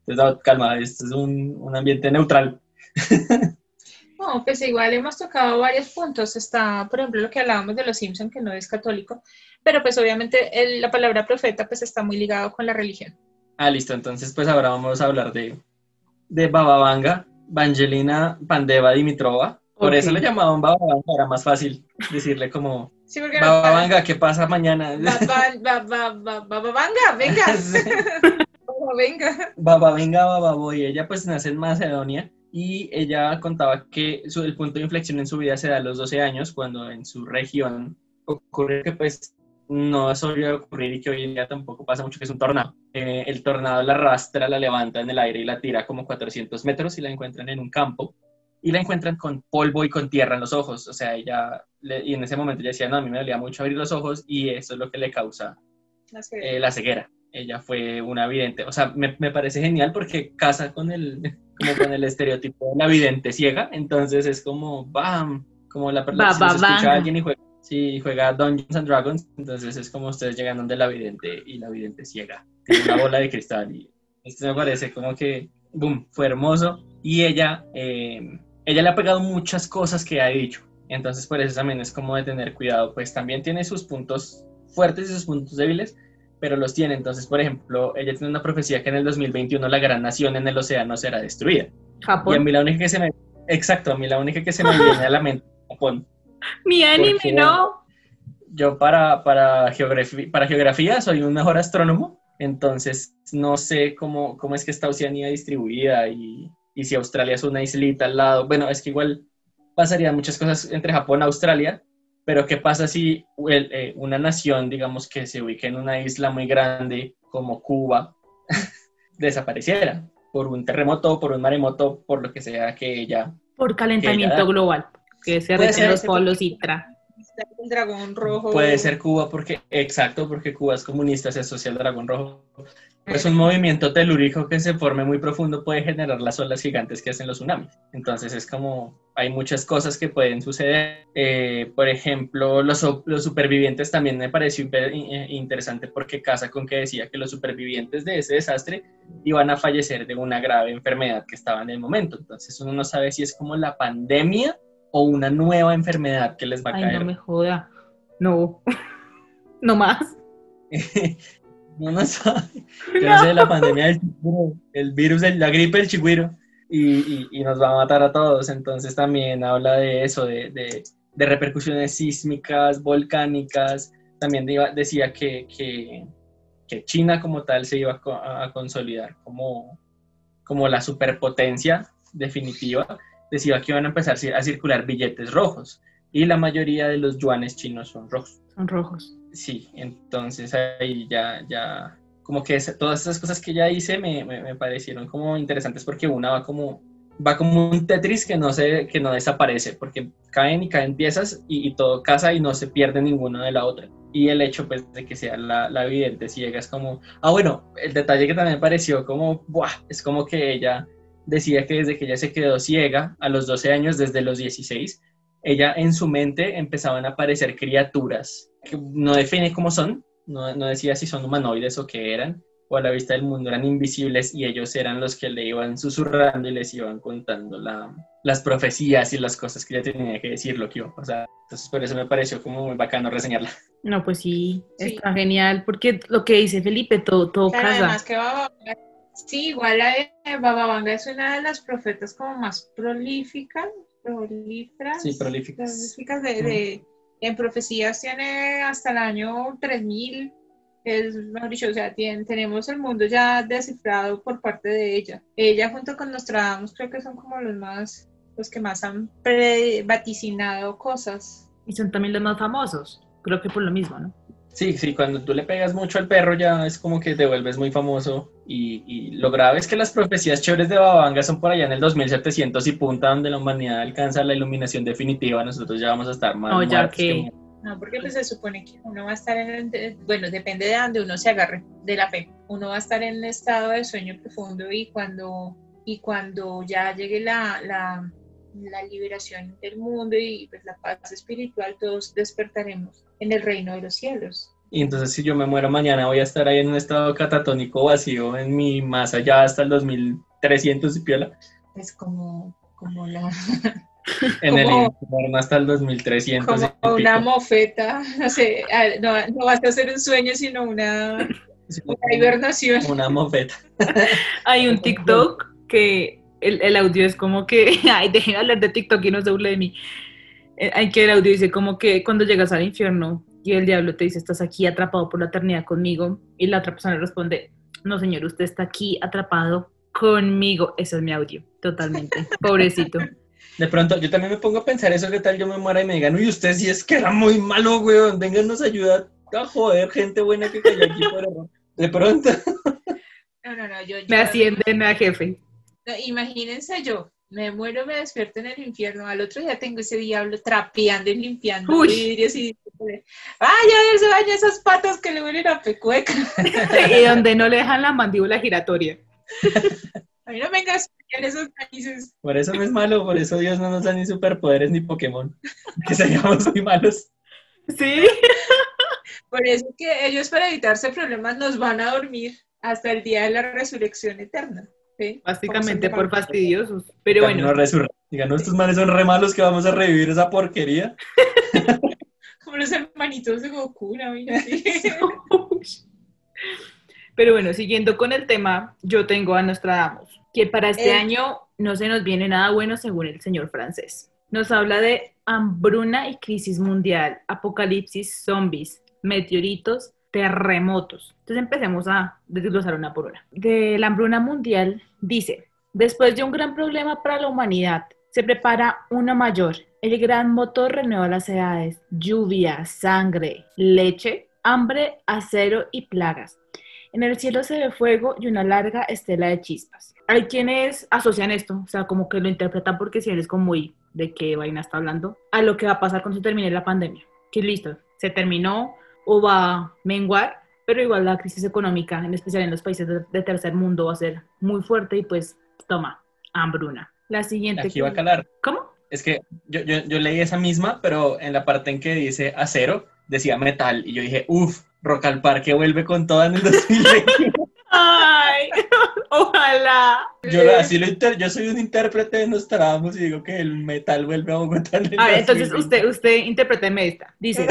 Entonces, no, calma, esto es un, un ambiente neutral. [laughs] No, pues igual hemos tocado varios puntos. Está, por ejemplo, lo que hablábamos de los Simpson, que no es católico, pero pues obviamente el- la palabra profeta pues está muy ligado con la religión. Ah, listo. Entonces, pues ahora vamos a hablar de, de Baba Vanga, Vangelina Pandeva Dimitrova. Por eso le llamaban Baba Vanga, era más fácil decirle como, Sí, Vanga, ¿qué pasa mañana? [laughs] Ba- ba- ba- ba- ba- ba- ba- Vanga, venga, [laughs] venga. Baba Venga, Baba Voy. Ella pues nace en Macedonia y ella contaba que su- el punto de inflexión en su vida se da a los 12 años, cuando en su región ocurre que pues no solía ocurrir y que hoy en día tampoco pasa mucho, que es un tornado. Eh, el tornado la arrastra, la levanta en el aire y la tira como 400 metros y la encuentran en un campo y la encuentran con polvo y con tierra en los ojos. O sea, ella, le- y en ese momento ella decía, no, a mí me dolía mucho abrir los ojos y eso es lo que le causa No sé. eh, la ceguera. Ella fue una vidente. O sea, me, me parece genial porque casa con el, como con el estereotipo de la vidente ciega. Entonces es como, bam, como la persona si escucha a alguien y juega, si juega Dungeons and Dragons, entonces es como ustedes llegan donde la vidente y la vidente ciega. Tiene una bola de cristal y esto me parece como que, boom, fue hermoso. Y ella, eh, ella le ha pegado muchas cosas que ha dicho. Entonces por eso también es como de tener cuidado. Pues también tiene sus puntos fuertes y sus puntos débiles, pero los tiene. Entonces, por ejemplo, ella tiene una profecía que en el 2021 la gran nación en el océano será destruida. Y a Japón. mí la única que se me... Exacto, a mí la única que se me [laughs] viene a la mente es Japón. Mi anime, no. Yo para, para, geografía, para geografía soy un mejor astrónomo, entonces no sé cómo, cómo es que está Oceanía distribuida y, y si Australia es una islita al lado. Bueno, es que igual pasarían muchas cosas entre Japón y Australia, pero ¿qué pasa si el- eh, una nación, digamos, que se ubique en una isla muy grande como Cuba, [laughs] desapareciera por un terremoto, por un maremoto, por lo que sea que ella... Por calentamiento Que global. Que se ser los polos y tra. El dragón rojo. Puede ser Cuba porque, exacto, porque Cuba es comunista, se asocia al dragón rojo. Pues un movimiento telúrico que se forme muy profundo puede generar las olas gigantes que hacen los tsunamis. Entonces es como, hay muchas cosas que pueden suceder. Eh, por ejemplo, los, los supervivientes también me pareció eh, interesante porque casa con que decía que los supervivientes de ese desastre iban a fallecer de una grave enfermedad que estaba en el momento. Entonces uno no sabe si es como la pandemia o una nueva enfermedad que les va a Ay, caer. no me joda. No. [laughs] No más. [laughs] No, no sabe. Yo no [laughs] sé, la pandemia del chigüiro, el virus, la gripe del chigüiro, y, y- y nos va a matar a todos. Entonces también habla de eso, de, de- de repercusiones sísmicas, volcánicas. También decía que, que- que China como tal se iba a, a consolidar como, como la superpotencia definitiva decía que iban a empezar a circular billetes rojos y la mayoría de los yuanes chinos son rojos. Son rojos. Sí, entonces ahí ya, ya, como que todas esas cosas que ya hice me, me, parecieron como interesantes porque una va como, va como un Tetris que no, se, que no desaparece, porque caen y caen piezas y, y todo casa y no se pierde ninguna de la otra y el hecho pues de que sea la, la vidente ciega es como, ah bueno, el detalle que también pareció como, buah, es como que ella decía que desde que ella se quedó ciega a los 12 años, desde los 16, ella en su mente empezaban a aparecer criaturas que no define cómo son, no, no decía si son humanoides o qué eran, o a la vista del mundo eran invisibles y ellos eran los que le iban susurrando y les iban contando la, las profecías y las cosas que ella tenía que decir, lo que iba a pasar. Entonces por eso me pareció como muy bacano reseñarla. No, pues sí, está genial, porque lo que dice Felipe, todo, todo casa. que sí, igual Bababanga es una de las profetas como más prolíficas, prolíferas. Sí, prolíficas. prolíficas de, en profecías tiene hasta el año 3000 es, mejor dicho, o sea, tenemos el mundo ya descifrado por parte de ella. Ella junto con Nostradamus creo que son como los más, los que más han vaticinado cosas. Y son también los más famosos, creo que por lo mismo, ¿no? Sí, sí, cuando tú le pegas mucho al perro ya es como que te vuelves muy famoso y, y lo grave es que las profecías chéveres de Babanga son por allá en el 2700 y punta donde la humanidad alcanza la iluminación definitiva, nosotros ya vamos a estar más... No, ya que... No, porque pues se supone que uno va a estar en el, bueno, depende de donde uno se agarre de la fe. Uno va a estar en un estado de sueño profundo y cuando, y cuando ya llegue la, la, la liberación del mundo y pues la paz espiritual, todos despertaremos en el reino de los cielos. Y entonces si yo me muero mañana voy a estar ahí en un estado catatónico vacío en mi más allá hasta el 2300 y piola. Es como, como la... [laughs] en el infierno hasta el 2300. Como una mofeta, no sé, no, no vas a hacer un sueño, sino una, hibernación. Una mofeta. [laughs] Hay un TikTok que el, el, audio es como que, [laughs] ay, dejen hablar de TikTok y no se burle de mí. Eh, hay que el audio dice como que cuando llegas al infierno y el diablo te dice, estás aquí atrapado por la eternidad conmigo, y la otra persona responde, no señor, usted está aquí atrapado conmigo. Ese es mi audio, totalmente. [laughs] Pobrecito. De pronto, yo también me pongo a pensar eso, que tal yo me muera y me digan, uy, usted sí es que era muy malo, weón, vengan, nos ayuda a joder, gente buena que cayó aquí por error. De pronto. No, no, no, yo... me ascienden a jefe. imagínense yo, me muero, me despierto en el infierno, al otro día tengo ese diablo trapeando y limpiando vidrios y ¡ay, ya se baña esas patas que le huelen a pecueca! [laughs] y donde no le dejan la mandíbula giratoria. [laughs] A mí no me vengas esos países. Por eso no es malo, por eso Dios no nos da ni superpoderes ni Pokémon. Que seamos muy malos. Sí. [laughs] Por eso que ellos para evitarse problemas nos van a dormir hasta el día de la resurrección eterna. Básicamente por fastidiosos. Pero bueno. Digan, estos manes son re malos que vamos a revivir esa porquería. [laughs] Como los hermanitos de Goku, ¿no? [laughs] Pero bueno, siguiendo con el tema, yo tengo a Nostradamus, que para este eh. año no se nos viene nada bueno según el señor francés. Nos habla de hambruna y crisis mundial, apocalipsis, zombies, meteoritos, terremotos. Entonces empecemos a desglosar una por una. De la hambruna mundial dice, después de un gran problema para la humanidad, se prepara uno mayor. El gran motor renueva las edades, lluvia, sangre, leche, hambre, acero y plagas. En el cielo se ve fuego y una larga estela de chispas. Hay quienes asocian esto, o sea, como que lo interpretan porque si eres como muy de qué vaina está hablando, a lo que va a pasar cuando se termine la pandemia. Que listo, se terminó o va a menguar, pero igual la crisis económica, en especial en los países de, tercer mundo, va a ser muy fuerte y pues toma, hambruna. La siguiente. Aquí va a calar. ¿Cómo? Es que yo, yo, yo leí esa misma, pero en la parte en que dice acero, decía metal, y yo dije, uff, Rock al Parque vuelve con toda en el 2020. [laughs] Ay, [laughs] ojalá. Yo, así lo inter yo soy un intérprete de Nostradamus y digo que el metal vuelve a Bogotá. A ver, entonces usted, usted interpréteme esta. Dice,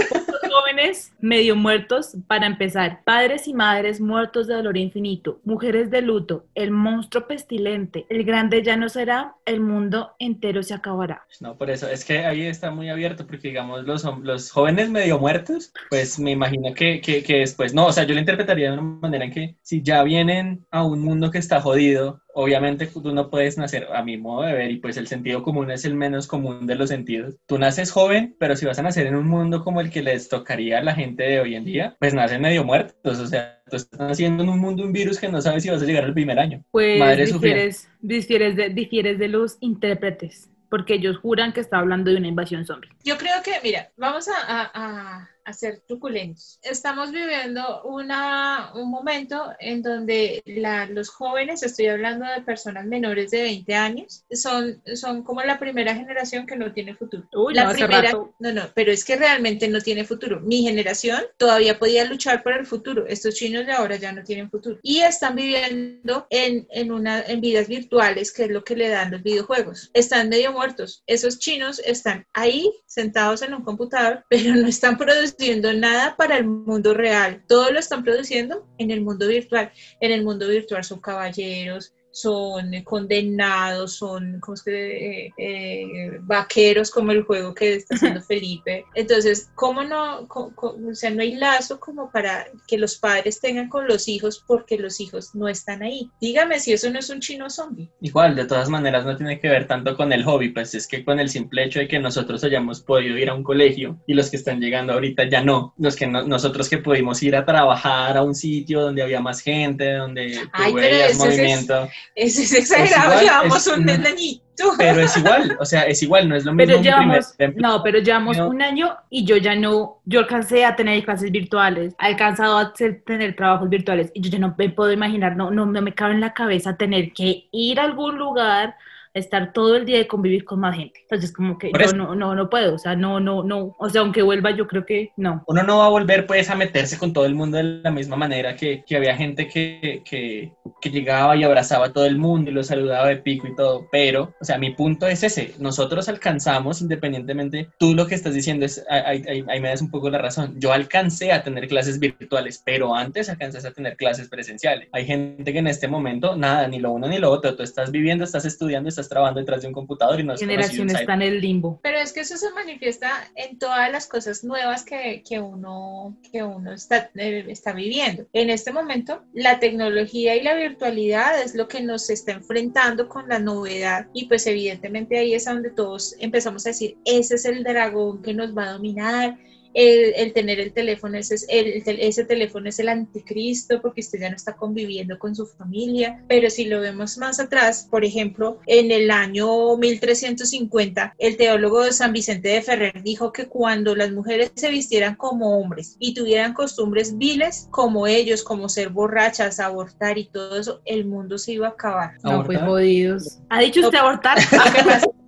jóvenes medio muertos para empezar, padres y madres muertos de dolor infinito, mujeres de luto, el monstruo pestilente, el grande ya no será, el mundo entero se acabará. No, por eso, es que ahí está muy abierto, porque digamos, los, jóvenes medio muertos, pues me imagino que, que, que después, no, o sea, yo lo interpretaría de una manera en que si ya vienen a un mundo que está jodido, obviamente tú no puedes nacer a mi modo de ver y pues el sentido común es el menos común de los sentidos. Tú naces joven, pero si vas a nacer en un mundo como el que les tocaría a la gente de hoy en día, pues nacen medio muertos, o sea, tú estás naciendo en un mundo un virus que no sabes si vas a llegar al primer año. Pues Madre difieres, difieres, de, difieres de los intérpretes, porque ellos juran que está hablando de una invasión zombie. Yo creo que, mira, vamos a, a- a- a ser truculentos. Estamos viviendo una, un momento en donde la- los jóvenes, estoy hablando de personas menores de 20 años, son, son como la primera generación que no tiene futuro. Uy, la no, primera, no, no, pero es que realmente no tiene futuro. Mi generación todavía podía luchar por el futuro. Estos chinos de ahora ya no tienen futuro. Y están viviendo en, en, una, en vidas virtuales, que es lo que le dan los videojuegos. Están medio muertos. Esos chinos están ahí sentados en un computador, [laughs] pero no están produciendo nada para el mundo real. Todo lo están produciendo en el mundo virtual. En el mundo virtual son caballeros, son condenados, son ¿cómo es que, eh, eh, vaqueros como el juego que está [laughs] haciendo Felipe. Entonces, ¿cómo no? O sea, no hay lazo como para que los padres tengan con los hijos porque los hijos no están ahí. Dígame si eso no es un chino zombie. Igual, de todas maneras, no tiene que ver tanto con el hobby, pues es que con el simple hecho de que nosotros hayamos podido ir a un colegio y los que están llegando ahorita ya no, los que no- nosotros que pudimos ir a trabajar a un sitio donde había más gente, donde Ay, veías eso es- es exagerado, igual, llevamos es- un no. niñito. pero es igual, [laughs] o sea, es igual, no es lo mismo Pero llevamos, primer no, pero llevamos No. un año y yo ya no, yo alcancé a tener clases virtuales, he alcanzado a hacer- tener trabajos virtuales y yo ya no me puedo imaginar, no, no, no me cabe en la cabeza tener que ir a algún lugar, estar todo el día y convivir con más gente. Entonces como que yo no, no, no puedo, o sea, no, no, no, o sea, aunque vuelva yo creo que no. uno no va a volver pues a meterse con todo el mundo de la misma manera que, que había gente que, que, que llegaba y abrazaba a todo el mundo y lo saludaba de pico y todo, pero, o sea, mi punto es ese, nosotros alcanzamos independientemente, tú lo que estás diciendo es, ahí, ahí- ahí me das un poco la razón, yo alcancé a tener clases virtuales, pero antes alcanzaste a tener clases presenciales. Hay gente que en este momento, nada, ni lo uno ni lo otro, tú estás viviendo, estás estudiando, estás trabajando detrás de un computador y no conocido generación está en el limbo. Pero es que eso se manifiesta en todas las cosas nuevas que, que uno, que uno está, eh, está viviendo. En este momento, la tecnología y la virtualidad es lo que nos está enfrentando con la novedad y pues evidentemente ahí es donde todos empezamos a decir, ese es el dragón que nos va a dominar. El, el tener el teléfono, ese, el, ese teléfono es el anticristo porque usted ya no está conviviendo con su familia. Pero si lo vemos más atrás, por ejemplo, en el año 1350, el teólogo de San Vicente de Ferrer dijo que cuando las mujeres se vistieran como hombres y tuvieran costumbres viles como ellos, como ser borrachas, abortar y todo eso, el mundo se iba a acabar. No, pues ¿Abortar? jodidos. ¿Ha dicho usted abortar?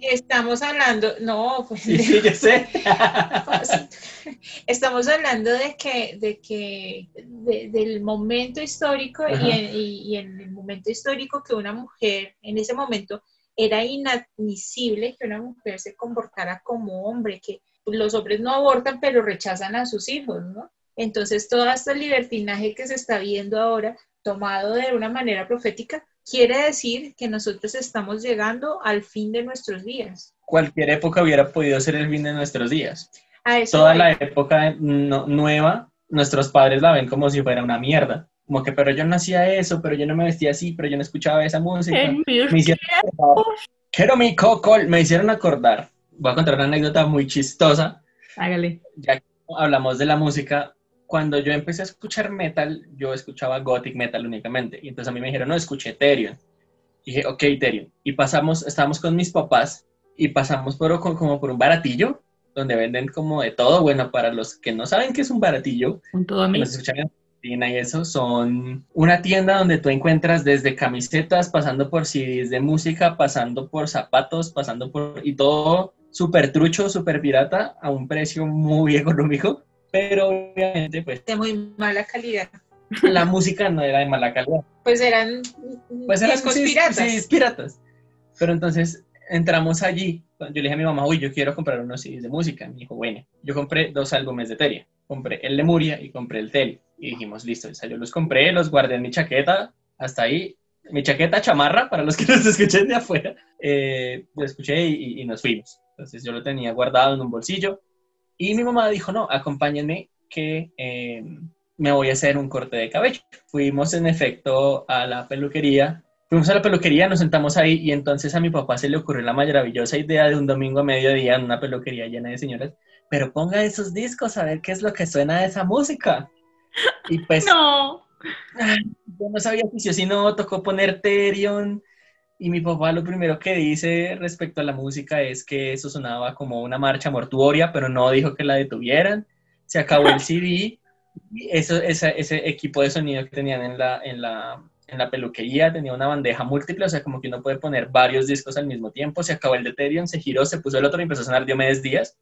Estamos hablando, no, pues Sí, sí, yo sé. [laughs] estamos hablando de que, de que de- del momento histórico y en, y- y en el momento histórico que una mujer en ese momento era inadmisible que una mujer se comportara como hombre, que los hombres no abortan pero rechazan a sus hijos, ¿no? Entonces todo este libertinaje que se está viendo ahora, tomado de una manera profética, quiere decir que nosotros estamos llegando al fin de nuestros días. Cualquier época hubiera podido ser el fin de nuestros días. A eso toda voy. la época no- nueva, nuestros padres la ven como si fuera una mierda. Como que, pero yo no hacía eso, pero yo no me vestía así, pero yo no escuchaba esa música. En Me hicieron acordar. Quiero mi coco, me hicieron acordar. Voy a contar una anécdota muy chistosa. Hágale. Ya que hablamos de la música, cuando yo empecé a escuchar metal, yo escuchaba gothic metal únicamente. Y entonces a mí me dijeron, no, escuché Ethereum. Y dije, ok, Ethereum. Y pasamos, estábamos con mis papás y pasamos por, como por un baratillo donde venden como de todo. Bueno, para los que no saben qué es un baratillo, Con todo a que mí. nos escuchan en Argentina y eso, son una tienda donde tú encuentras desde camisetas, pasando por CDs de música, pasando por zapatos, pasando por... y todo súper trucho, súper pirata, a un precio muy [laughs] económico, pero obviamente pues de muy mala calidad. la música no era de mala calidad. Pues eran Pues eran sí, piratas. sí, piratas. Pero entonces entramos allí. Yo le dije a mi mamá, uy, yo quiero comprar unos CDs de música. Me dijo, bueno, yo compré dos álbumes de Teria. Compré el de Muria y compré el Teli. Y dijimos, listo, o yo los compré, los guardé en mi chaqueta, hasta ahí. Mi chaqueta chamarra, para los que [laughs] nos escuchen de afuera. Eh, lo escuché y, y nos fuimos. Entonces yo lo tenía guardado en un bolsillo. Y mi mamá dijo, no, acompáñenme que eh, me voy a hacer un corte de cabello. Fuimos en efecto a la peluquería, fuimos a la peluquería, nos sentamos ahí y entonces a mi papá se le ocurrió la maravillosa idea de un domingo a mediodía en una peluquería llena de señoras, pero ponga esos discos a ver qué es lo que suena de esa música. Y pues No. Ay, yo no sabía si sí o si no, tocó poner Terion. Y mi papá lo primero que dice respecto a la música es que eso sonaba como una marcha mortuoria, pero no dijo que la detuvieran. Se acabó el [laughs] CD. y Eso, esa- ese equipo de sonido que tenían en la, en, la, en la peluquería tenía una bandeja múltiple, o sea, como que uno puede poner varios discos al mismo tiempo. Se acabó el de Terion, se giró, se puso el otro y empezó a sonar Diomedes Díaz.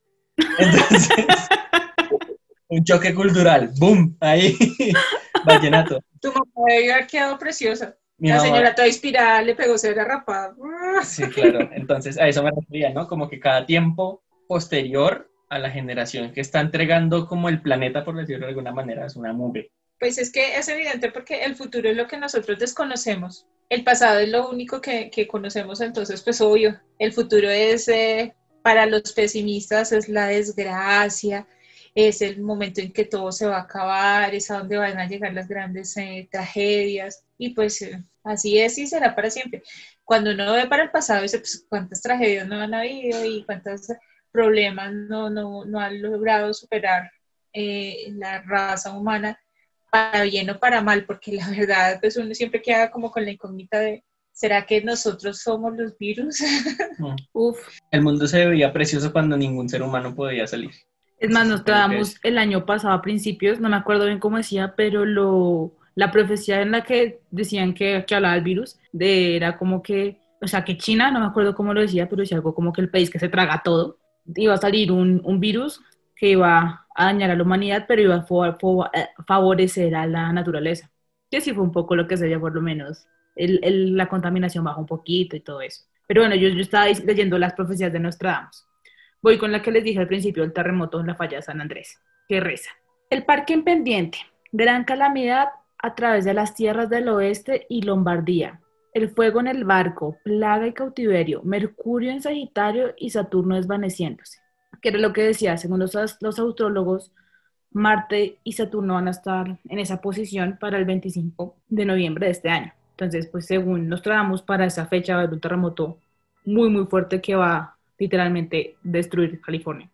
Entonces, [laughs] un choque cultural. ¡Boom! Ahí, [laughs] vallenato. Tu mamá haber quedado preciosa. Mi la mamá- señora toda inspirada le pegó cera rapada. Sí, claro. Entonces, a eso me refería, ¿no? Como que cada tiempo posterior a la generación que está entregando como el planeta, por decirlo de alguna manera, es una mugre. Pues es que es evidente porque el futuro es lo que nosotros desconocemos. El pasado es lo único que, conocemos, entonces pues obvio, el futuro es, eh, para los pesimistas es la desgracia, es el momento en que todo se va a acabar, es a donde van a llegar las grandes eh, tragedias y pues eh, así es y será para siempre. Cuando uno ve para el pasado, dice pues cuántas tragedias no han habido y cuántos problemas no, no, no han logrado superar la raza humana para bien o para mal, porque la verdad, pues uno siempre queda como con la incógnita de, ¿será que nosotros somos los virus? [laughs] Mm. Uf. El mundo se veía precioso cuando ningún ser humano podía salir. Es más, nos quedamos el año pasado a principios, no me acuerdo bien cómo decía, pero lo, la profecía en la que decían que, que hablaba el virus, de, era como que, o sea, que China, no me acuerdo cómo lo decía, pero decía algo como que el país que se traga todo, iba a salir un, un virus que iba a dañar a la humanidad, pero iba a eh, favorecer a la naturaleza. Que sí fue un poco lo que se veía, por lo menos. El, el- la contaminación bajó un poquito y todo eso. Pero bueno, yo, yo estaba leyendo las profecías de Nostradamus. Voy con la que les dije al principio, el terremoto en la falla de San Andrés, que reza. El parque en pendiente, gran calamidad a través de las tierras del oeste y Lombardía. El fuego en el barco, plaga y cautiverio, Mercurio en Sagitario y Saturno desvaneciéndose. Que era lo que decía, según los, los astrólogos, Marte y Saturno van a estar en esa posición para el 25 de noviembre de este año. Entonces, pues según nos tratamos para esa fecha va a haber un terremoto muy, muy fuerte que va a literalmente destruir California.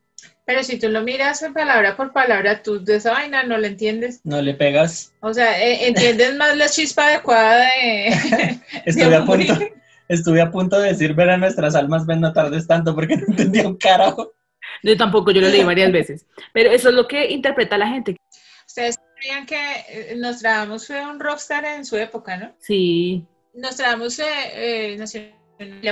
Pero si tú lo miras palabra por palabra, tú de esa vaina no la entiendes. No le pegas. O sea, eh, entiendes más la chispa adecuada de... [laughs] Estuve a morir. punto, estuve a punto de decir ver a nuestras almas ven no tardes tanto porque no entendía un carajo. Yo tampoco, yo lo leí varias veces. Pero eso es lo que interpreta la gente. Ustedes sabían que eh, Nostradamus fue un rockstar en su época, ¿no? Sí, Nostradamus eh, eh, nació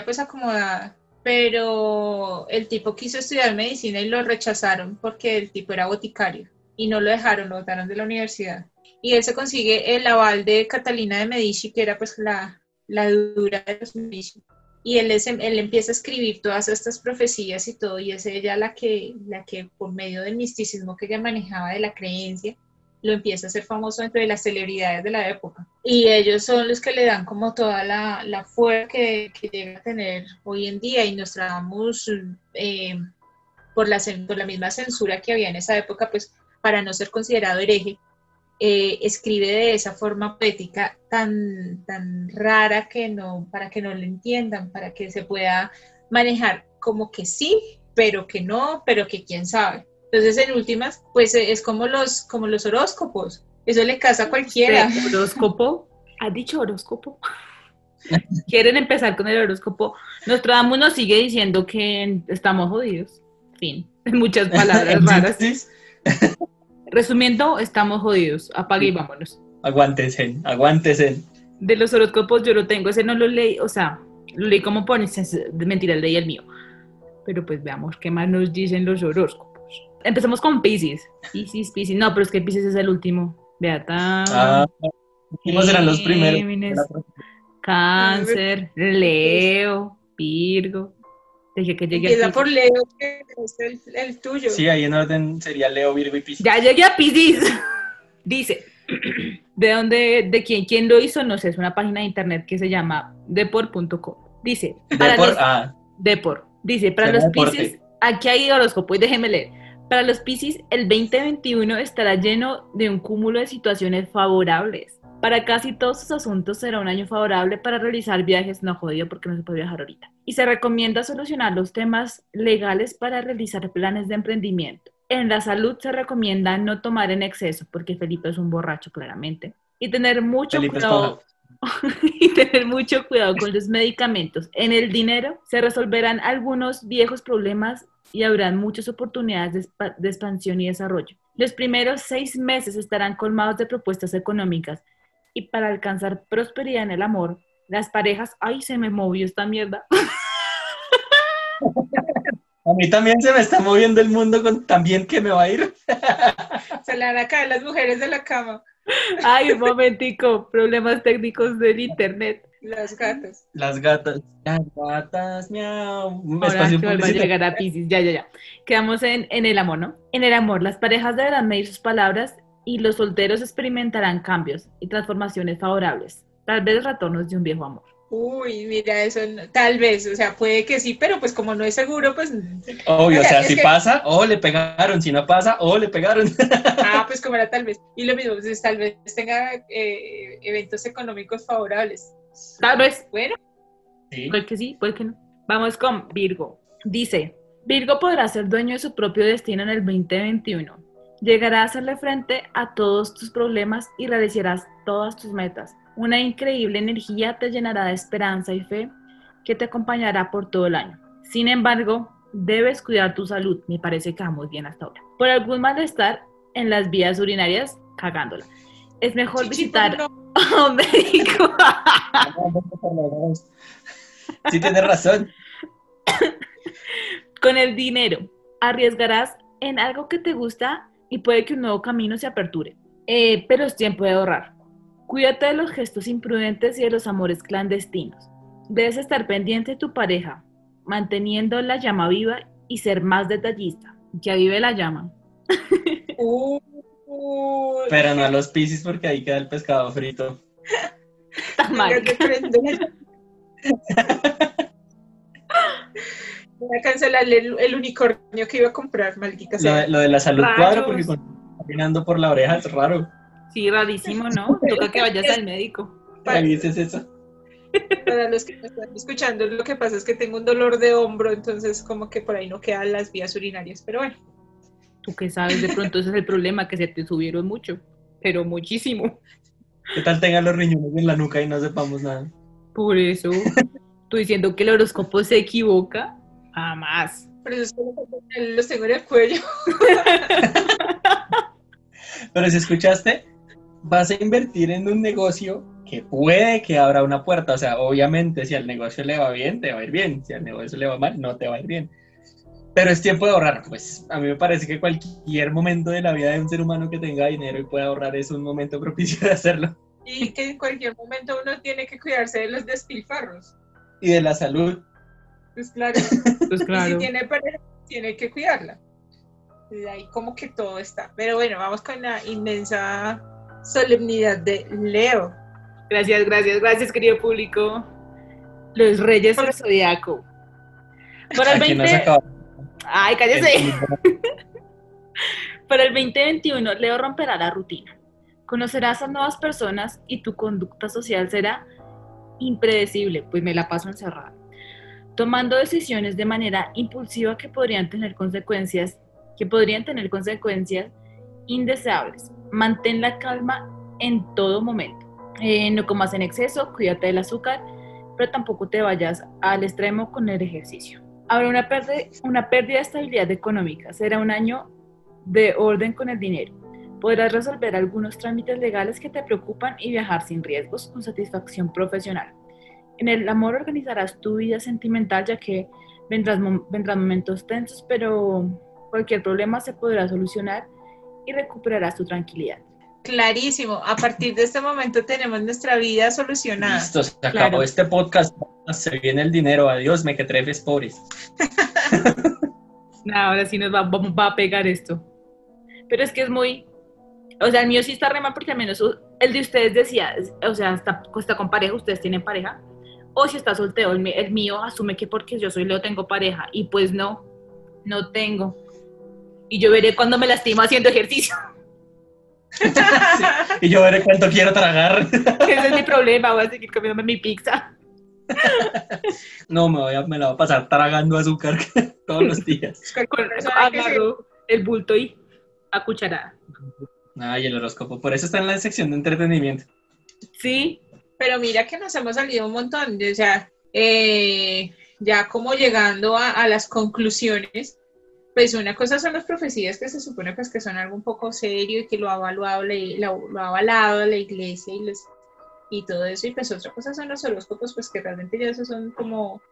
pues acomodada, pero el tipo quiso estudiar medicina y lo rechazaron porque el tipo era boticario y no lo dejaron, lo botaron de la universidad. Y él se consigue el aval de Catalina de Medici, que era pues la, la dura de los Medici. Y él, es- él empieza a escribir todas estas profecías y todo, y es ella la que, la que por medio del misticismo que ella manejaba de la creencia, lo empieza a hacer famoso entre las celebridades de la época. Y ellos son los que le dan como toda la, la fuerza que, que llega a tener hoy en día y nos trabamos eh, por, la, por la misma censura que había en esa época, pues para no ser considerado hereje, eh, escribe de esa forma poética tan, tan rara que no, para que no lo entiendan, para que se pueda manejar como que sí, pero que no, pero que quién sabe. Entonces, en últimas, pues eh, es como los, como los horóscopos. Eso le casa a cualquiera. ¿De horóscopo? [laughs] ¿Has dicho horóscopo? [laughs] ¿Quieren empezar con el horóscopo? Nostradamus nos sigue diciendo que estamos jodidos. Fin. [laughs] Muchas palabras raras. Resumiendo, estamos jodidos. Apague y vámonos. aguántense, aguántense. De los horóscopos yo lo tengo, ese no lo leí, o sea, lo leí como pones, mentira, leí el mío. Pero pues veamos qué más nos dicen los horóscopos. Empezamos con Pisces. Pisces, Pisces. No, pero es que Pisces es el último. Beata. Ah, ¿Quiénes eran los primeros? Cáncer, Leo, Virgo. Dije que llegué a Empieza Piscis. por Leo, que es el, el tuyo. Sí, ahí en orden sería Leo, Virgo y Piscis. Ya llegué a Piscis. [laughs] Dice, [clears throat] ¿de dónde, de quién, quién lo hizo? No sé, es una página de internet que se llama depor.com. Dice, para Depor- los, ah, Depor. Dice, para los. Piscis, aquí hay horóscopo y déjeme leer. Para los Piscis, el 2021 estará lleno de un cúmulo de situaciones favorables. Para casi todos sus asuntos será un año favorable para realizar viajes, no jodido porque no se puede viajar ahorita. Y se recomienda solucionar los temas legales para realizar planes de emprendimiento. En la salud se recomienda no tomar en exceso porque Felipe es un borracho claramente. Y tener mucho Felipe cuidado [laughs] y tener mucho cuidado con los medicamentos. En el dinero se resolverán algunos viejos problemas y habrán muchas oportunidades de, de expansión y desarrollo. Los primeros seis meses estarán colmados de propuestas económicas y para alcanzar prosperidad en el amor, las parejas, ay, se me movió esta mierda. A mí también se me está moviendo el mundo con también que me va a ir. [laughs] Se le van a caer las mujeres de la cama, Ay, un momentico, problemas técnicos del internet. las gatas. Las gatas. Las gatas, miau. Ahora espacio que a llegar a Pisces, ya, ya, ya. Quedamos en, en el amor, ¿no? En el amor, las parejas deberán medir sus palabras y los solteros experimentarán cambios y transformaciones favorables, tal vez retornos de un viejo amor. Uy, mira, eso no- tal vez, o sea, puede que sí, pero pues como no es seguro, pues, Obvio, o sea, si que- pasa, o le pegaron. Si no pasa, o le pegaron. [laughs] ah, pues como era tal vez. Y lo mismo, pues tal vez tenga eh, eventos económicos favorables. Tal vez, Bueno, Sí. puede que sí, puede que no. Vamos con Virgo. Dice, Virgo podrá ser dueño de su propio destino en el 2021. Llegará a hacerle frente a todos tus problemas y realizarás todas tus metas. Una increíble energía te llenará de esperanza y fe que te acompañará por todo el año. Sin embargo, debes cuidar tu salud. Me parece que vamos bien hasta ahora. Por algún malestar en las vías urinarias, cagándola. Es mejor visitar no, [laughs] a un médico. Sí, tienes razón. Con el dinero, arriesgarás en algo que te gusta y puede que un nuevo camino se aperture. Eh, pero es tiempo de ahorrar. Cuídate de los gestos imprudentes y de los amores clandestinos. Debes estar pendiente de tu pareja, manteniendo la llama viva y ser más detallista. Ya vive la llama. [laughs] Pero no a los piscis porque ahí queda el pescado frito. Está mal. [laughs] Voy a cancelarle el, el unicornio que iba a comprar, maldita Lo sea. de, lo de la salud cuadro porque cuando está caminando por la oreja es raro. Sí, rarísimo, ¿no? [laughs] Toca que vayas al médico. ¿Qué dices eso? Para los que me están escuchando, lo que pasa es que tengo un dolor de hombro, entonces como que por ahí no quedan las vías urinarias, pero bueno. Tú que sabes, de pronto ese es el problema, que se te subieron mucho, pero muchísimo. ¿Qué tal tengan los riñones en la nuca y no sepamos nada? Por eso, tú diciendo que el horóscopo se equivoca, jamás. Por eso es que los tengo en el cuello. [laughs] Pero si escuchaste, vas a invertir en un negocio que puede que abra una puerta. O sea, obviamente, si al negocio le va bien, te va a ir bien. Si al negocio le va mal, no te va a ir bien. Pero es tiempo de ahorrar. Pues a mí me parece que cualquier momento de la vida de un ser humano que tenga dinero y pueda ahorrar es un momento propicio de hacerlo. Y que en cualquier momento uno tiene que cuidarse de los despilfarros. Y de la salud. Pues claro, Pues y si tiene pareja, tiene que cuidarla. Y ahí como que todo está. Pero bueno, vamos con la inmensa solemnidad de Leo. Gracias, gracias, gracias, querido público. Los Reyes del Zodiaco. Para el Aquí no se 20... acaba. Ay, cállese. Para el 2021, [laughs] Leo romperá la rutina. Conocerás a nuevas personas y tu conducta social será impredecible, pues me la paso encerrada. Tomando decisiones de manera impulsiva que podrían tener consecuencias, que podrían tener consecuencias indeseables. Mantén la calma en todo momento. Eh, no comas en exceso, cuídate del azúcar, pero tampoco te vayas al extremo con el ejercicio. Habrá una, una pérdida de estabilidad económica. Será un año de orden con el dinero. Podrás resolver algunos trámites legales que te preocupan y viajar sin riesgos con satisfacción profesional. En el amor organizarás tu vida sentimental ya que vendrás, mom- vendrán momentos tensos, pero cualquier problema se podrá solucionar y recuperarás tu tranquilidad. Clarísimo, a partir de este momento tenemos nuestra vida solucionada. Listo, se acabó Claro. este podcast. Se viene el dinero. Adiós, mequetrefes pobres. [laughs] No, ahora sí nos va, va- va a pegar esto. Pero es que es muy... O sea, el mío sí está re mal porque al menos u- el de ustedes decía, o sea, está, está con pareja, ustedes tienen pareja. O si está soltero, el, mío asume que porque yo soy Leo tengo pareja. Y pues no, no tengo. Y yo veré cuando me lastimo haciendo ejercicio. [laughs] Y yo veré cuánto quiero tragar. [laughs] Ese es mi problema, voy a seguir comiéndome mi pizza. [laughs] No, me, voy a, me la voy a pasar tragando azúcar todos los días. Con, se- agarro el bulto y a cucharada. Ay, el horóscopo. Por eso está en la sección de entretenimiento. Sí, Pero mira que nos hemos salido un montón, o sea, eh, ya como llegando a, a las conclusiones, pues una cosa son las profecías que se supone pues que son algo un poco serio y que lo ha avalado, la- lo, lo ha avalado la iglesia y, los, y todo eso, y pues otra cosa son los horóscopos, pues que realmente ya esos son como,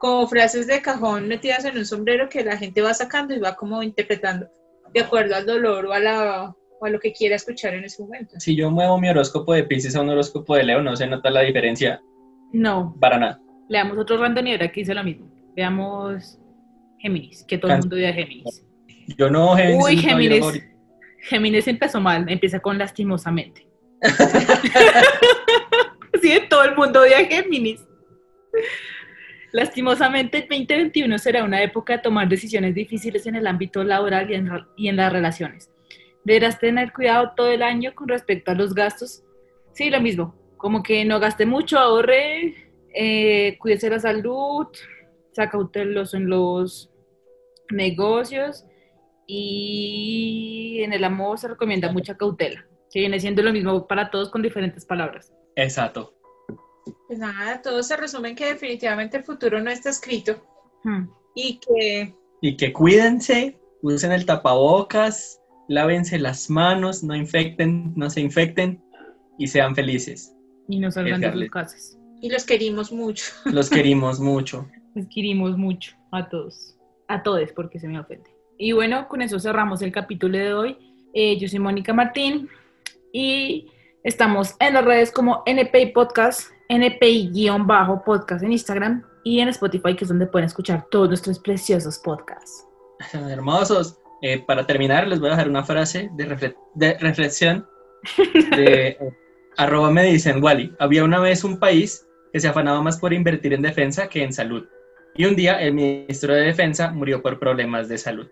como frases de cajón metidas en un sombrero que la gente va sacando y va como interpretando de acuerdo al dolor o a, la, o a lo que quiera escuchar en ese momento. Si yo muevo mi horóscopo de Pisces a un horóscopo de Leo, no se nota la diferencia no. para nada. Leamos otro randonero que hizo lo mismo. Veamos Géminis, que todo el mundo odia Géminis. Yo no, Géminis. Uy, Géminis. Géminis empezó mal, empieza con lastimosamente. [laughs] sí, todo el mundo odia Géminis. Lastimosamente, el 2021 será una época de tomar decisiones difíciles en el ámbito laboral y en, y en las relaciones. Deberás tener cuidado todo el año con respecto a los gastos. Sí, lo mismo, como que no gaste mucho, ahorre, eh, cuídese la salud, sea cauteloso en los negocios y en el amor se recomienda mucha cautela, que viene siendo lo mismo para todos con diferentes palabras. Exacto. Pues nada, todo se resume en que definitivamente el futuro no está escrito Hmm. y que Y que cuídense, usen el tapabocas, lávense las manos, no infecten, no se infecten y sean felices. Y no salgan de sus casas. y los querimos mucho. [laughs] Los querimos mucho. Les querimos mucho a todos. A todos, porque se me ofende. Y bueno, con eso cerramos el capítulo de hoy. Eh, yo soy Mónica Martín y estamos en las redes como NPI Podcast, NPI-podcast en Instagram y en Spotify, que es donde pueden escuchar todos nuestros preciosos podcasts. Hermosos. Eh, para terminar, les voy a dejar una frase de, refle- de reflexión de [laughs] eh, arroba me dicen Wally. Había una vez un país que se afanaba más por invertir en defensa que en salud. Y un día el ministro de Defensa murió por problemas de salud.